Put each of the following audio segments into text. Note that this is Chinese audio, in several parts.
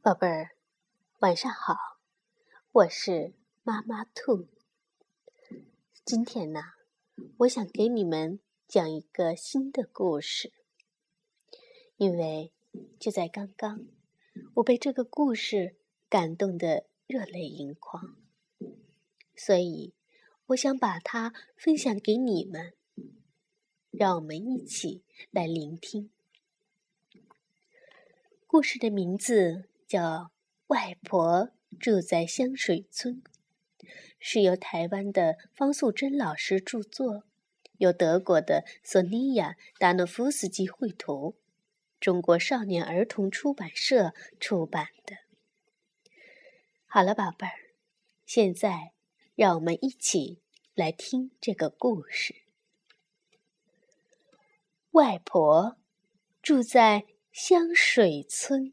宝贝儿，晚上好，我是妈妈兔。今天呢，我想给你们讲一个新的故事，因为就在刚刚，我被这个故事感动的热泪盈眶，所以我想把它分享给你们，让我们一起来聆听。故事的名字叫《外婆住在香水村》，是由台湾的方素珍老师著作，由德国的索尼娅·达诺夫斯基绘图，中国少年儿童出版社出版的。好了，宝贝儿，现在让我们一起来听这个故事。外婆住在。香水村，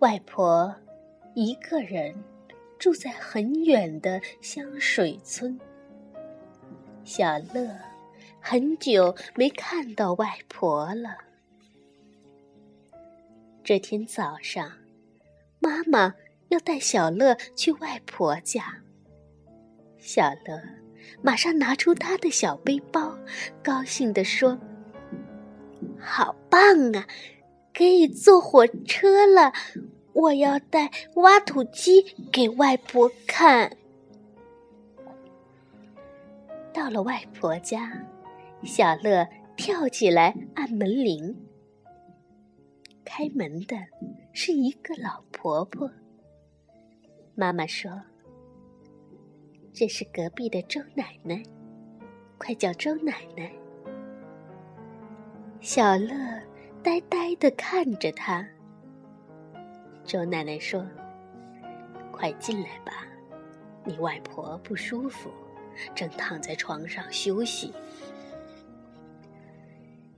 外婆一个人住在很远的香水村。小乐很久没看到外婆了。这天早上，妈妈要带小乐去外婆家。小乐。马上拿出他的小背包，高兴地说：“好棒啊，可以坐火车了！我要带挖土机给外婆看。”到了外婆家，小乐跳起来按门铃。开门的是一个老婆婆。妈妈说。这是隔壁的周奶奶，快叫周奶奶。小乐呆呆的看着他。周奶奶说：“快进来吧，你外婆不舒服，正躺在床上休息。”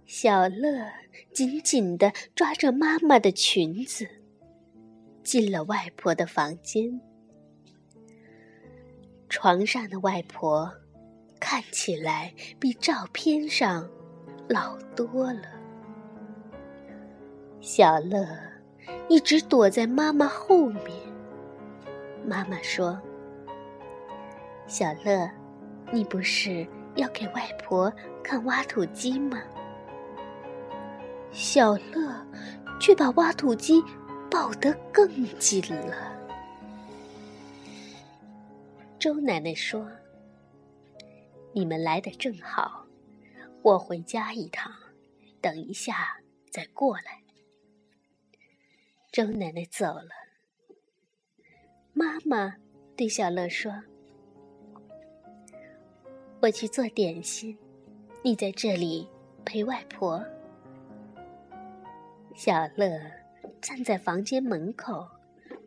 小乐紧紧的抓着妈妈的裙子，进了外婆的房间。床上的外婆看起来比照片上老多了。小乐一直躲在妈妈后面。妈妈说：“小乐，你不是要给外婆看挖土机吗？”小乐却把挖土机抱得更紧了。周奶奶说：“你们来的正好，我回家一趟，等一下再过来。”周奶奶走了。妈妈对小乐说：“我去做点心，你在这里陪外婆。”小乐站在房间门口。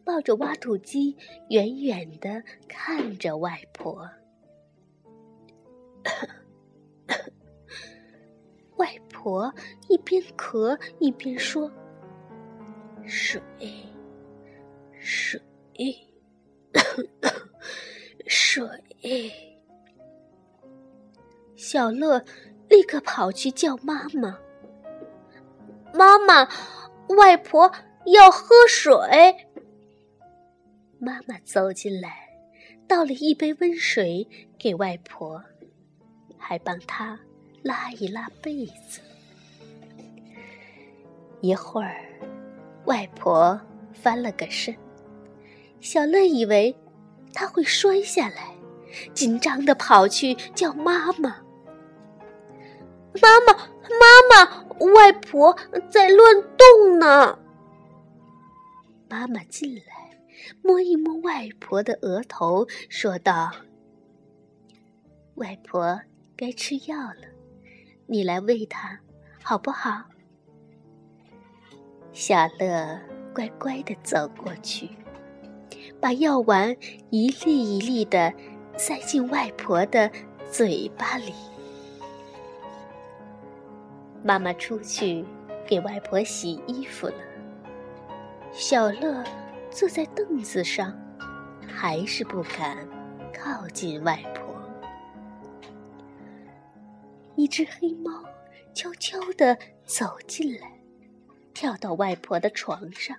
抱着挖土机，远远的看着外婆。外婆一边咳一边说：“水，水，水。”小乐立刻跑去叫妈妈：“妈妈，外婆要喝水。”妈妈走进来，倒了一杯温水给外婆，还帮她拉一拉被子。一会儿，外婆翻了个身，小乐以为她会摔下来，紧张的跑去叫妈妈：“妈妈，妈妈，外婆在乱动呢！”妈妈进来。摸一摸外婆的额头，说道：“外婆该吃药了，你来喂她，好不好？”小乐乖乖的走过去，把药丸一粒一粒的塞进外婆的嘴巴里。妈妈出去给外婆洗衣服了，小乐。坐在凳子上，还是不敢靠近外婆。一只黑猫悄悄地走进来，跳到外婆的床上。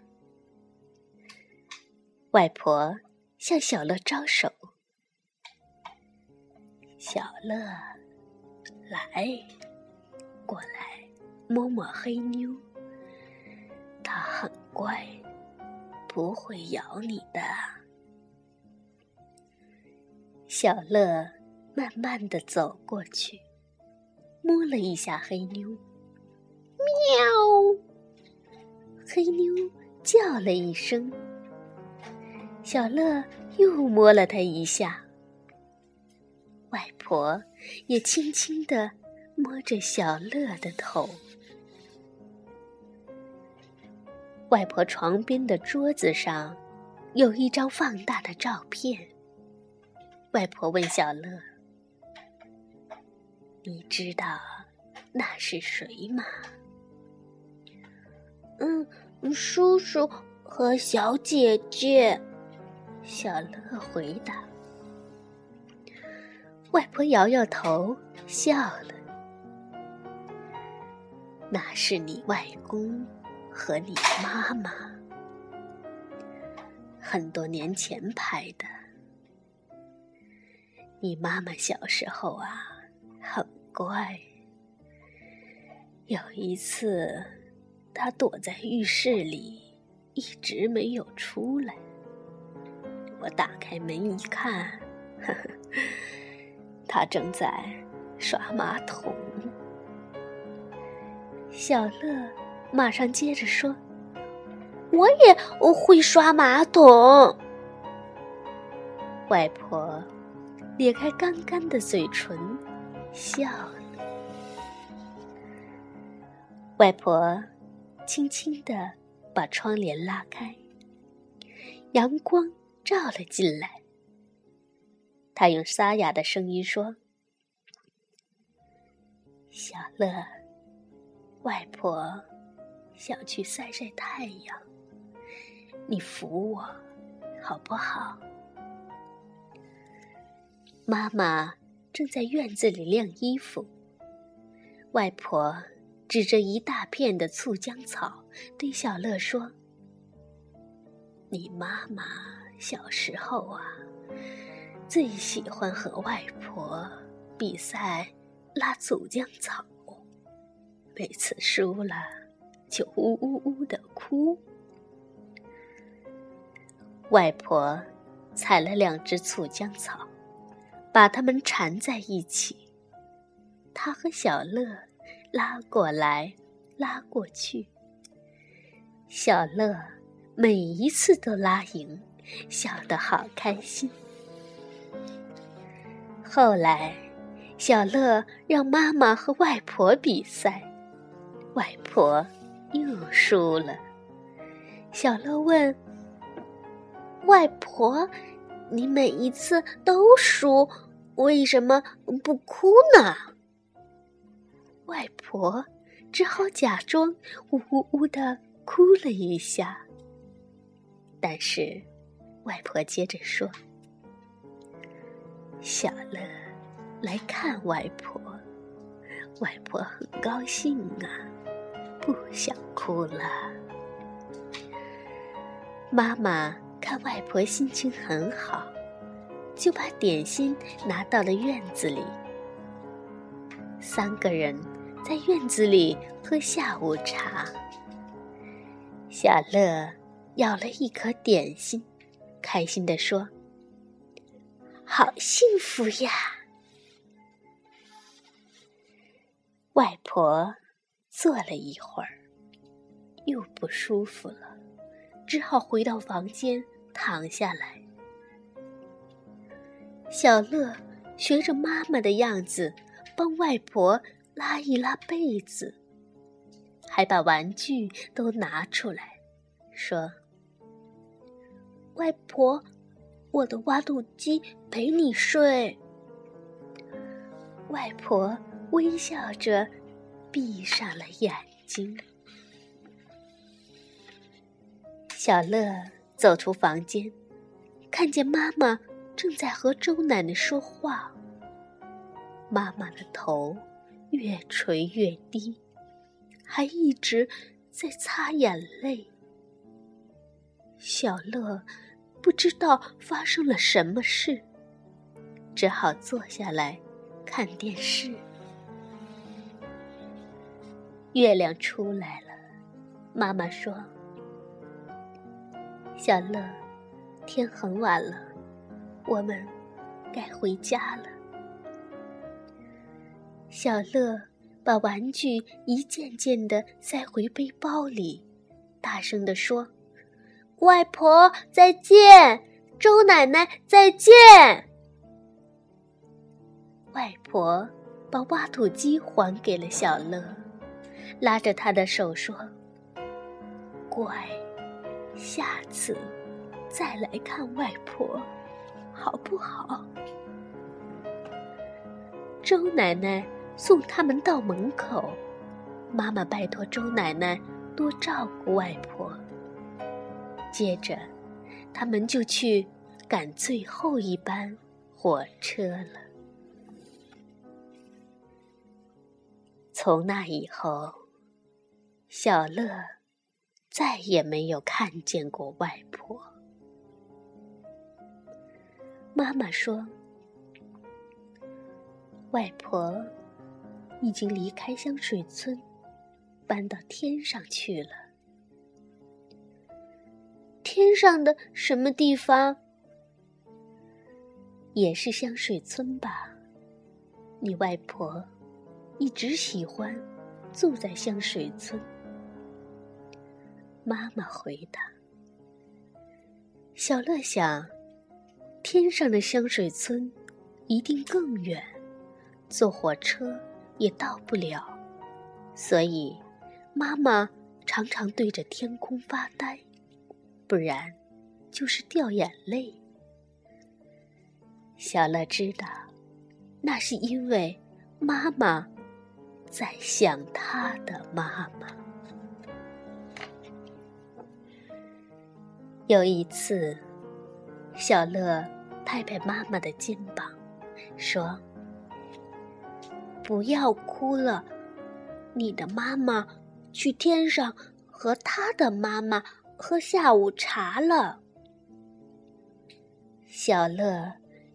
外婆向小乐招手：“小乐，来，过来摸摸黑妞，它很乖，不会咬你的。”小乐慢慢的走过去，摸了一下黑妞，喵！黑妞叫了一声。小乐又摸了它一下，外婆也轻轻的摸着小乐的头。外婆床边的桌子上有一张放大的照片。外婆问小乐：“你知道那是谁吗？”“嗯，叔叔和小姐姐。”小乐回答。外婆摇摇头，笑了：“那是你外公和你妈妈，很多年前拍的。”你妈妈小时候啊，很乖。有一次，他躲在浴室里，一直没有出来。我打开门一看，呵呵，她正在刷马桶。小乐马上接着说：“我也会刷马桶。”外婆。咧开干干的嘴唇，笑了。外婆轻轻地把窗帘拉开，阳光照了进来。他用沙哑的声音说：“小乐，外婆想去晒晒太阳，你扶我好不好？”妈妈正在院子里晾衣服。外婆指着一大片的酢浆草，对小乐说：“你妈妈小时候啊，最喜欢和外婆比赛拉醋浆草，每次输了就呜呜呜的哭。”外婆采了两只醋浆草。把它们缠在一起，他和小乐拉过来，拉过去。小乐每一次都拉赢，笑得好开心。后来，小乐让妈妈和外婆比赛，外婆又输了。小乐问：“外婆，你每一次都输？”为什么不哭呢？外婆只好假装呜呜呜的哭了一下。但是，外婆接着说：“小乐来看外婆，外婆很高兴啊，不想哭了。”妈妈看外婆心情很好。就把点心拿到了院子里。三个人在院子里喝下午茶。小乐咬了一颗点心，开心地说：“好幸福呀！”外婆坐了一会儿，又不舒服了，只好回到房间躺下来。小乐学着妈妈的样子，帮外婆拉一拉被子，还把玩具都拿出来，说：“外婆，我的挖土机陪你睡。”外婆微笑着闭上了眼睛。小乐走出房间，看见妈妈。正在和周奶奶说话，妈妈的头越垂越低，还一直在擦眼泪。小乐不知道发生了什么事，只好坐下来看电视。月亮出来了，妈妈说：“小乐，天很晚了，我们该回家了。”小乐把玩具一件件的塞回背包里，大声地说：“外婆再见，周奶奶再见。”外婆把挖土机还给了小乐。拉着他的手说：“乖，下次再来看外婆，好不好？”周奶奶送他们到门口，妈妈拜托周奶奶多照顾外婆。接着，他们就去赶最后一班火车了。从那以后，小乐再也没有看见过外婆。妈妈说：“外婆已经离开香水村，搬到天上去了。天上的什么地方？也是香水村吧？你外婆。”一直喜欢住在香水村。妈妈回答：“小乐想，天上的香水村一定更远，坐火车也到不了，所以妈妈常常对着天空发呆，不然就是掉眼泪。小乐知道，那是因为妈妈。”在想他的妈妈。有一次，小乐拍拍妈妈的肩膀，说：“不要哭了，你的妈妈去天上和她的妈妈喝下午茶了。”小乐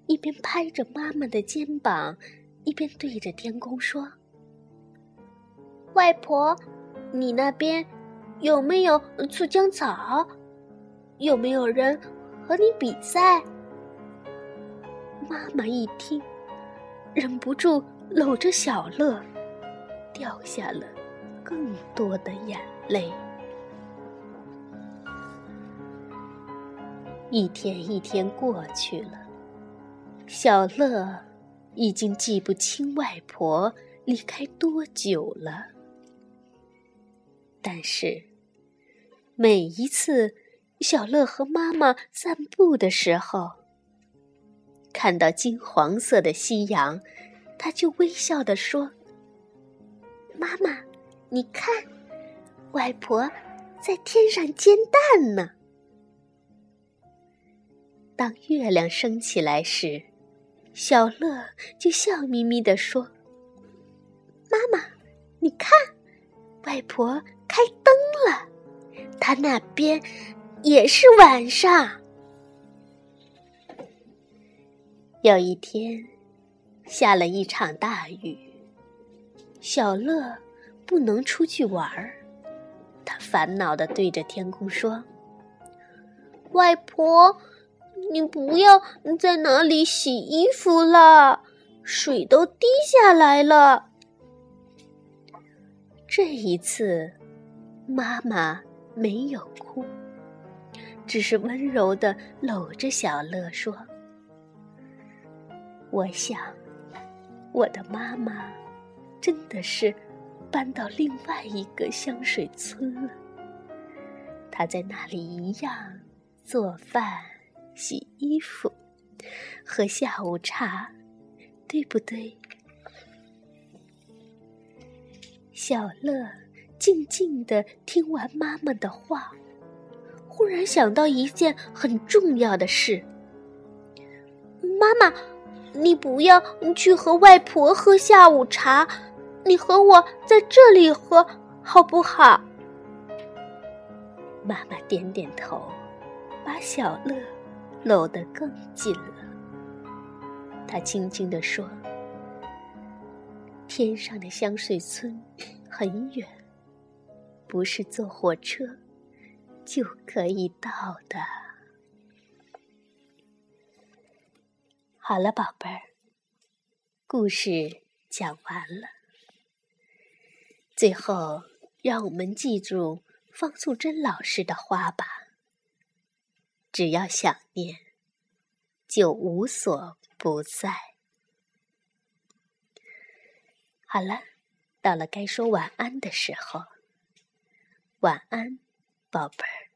一边拍着妈妈的肩膀，一边对着天空说。外婆，你那边有没有酢浆草？有没有人和你比赛？妈妈一听，忍不住搂着小乐，掉下了更多的眼泪。一天一天过去了，小乐已经记不清外婆离开多久了。但是，每一次小乐和妈妈散步的时候，看到金黄色的夕阳，他就微笑地说：“妈妈，你看，外婆在天上煎蛋呢。”当月亮升起来时，小乐就笑眯眯地说：“妈妈，你看，外婆。”开灯了，她那边也是晚上。有一天，下了一场大雨，小乐不能出去玩儿，他烦恼的对着天空说：“外婆，你不要在哪里洗衣服了，水都滴下来了。”这一次。妈妈没有哭，只是温柔的搂着小乐说：“我想，我的妈妈真的是搬到另外一个香水村了。她在那里一样做饭、洗衣服、喝下午茶，对不对？”小乐。静静的听完妈妈的话，忽然想到一件很重要的事。妈妈，你不要去和外婆喝下午茶，你和我在这里喝，好不好？”妈妈点点头，把小乐搂得更紧了。她轻轻地说：“天上的香水村很远，不是坐火车就可以到的。”好了，宝贝儿，故事讲完了。最后，让我们记住方素珍老师的话吧：只要想念，就无所不在。好了，到了该说晚安的时候，晚安，宝贝儿。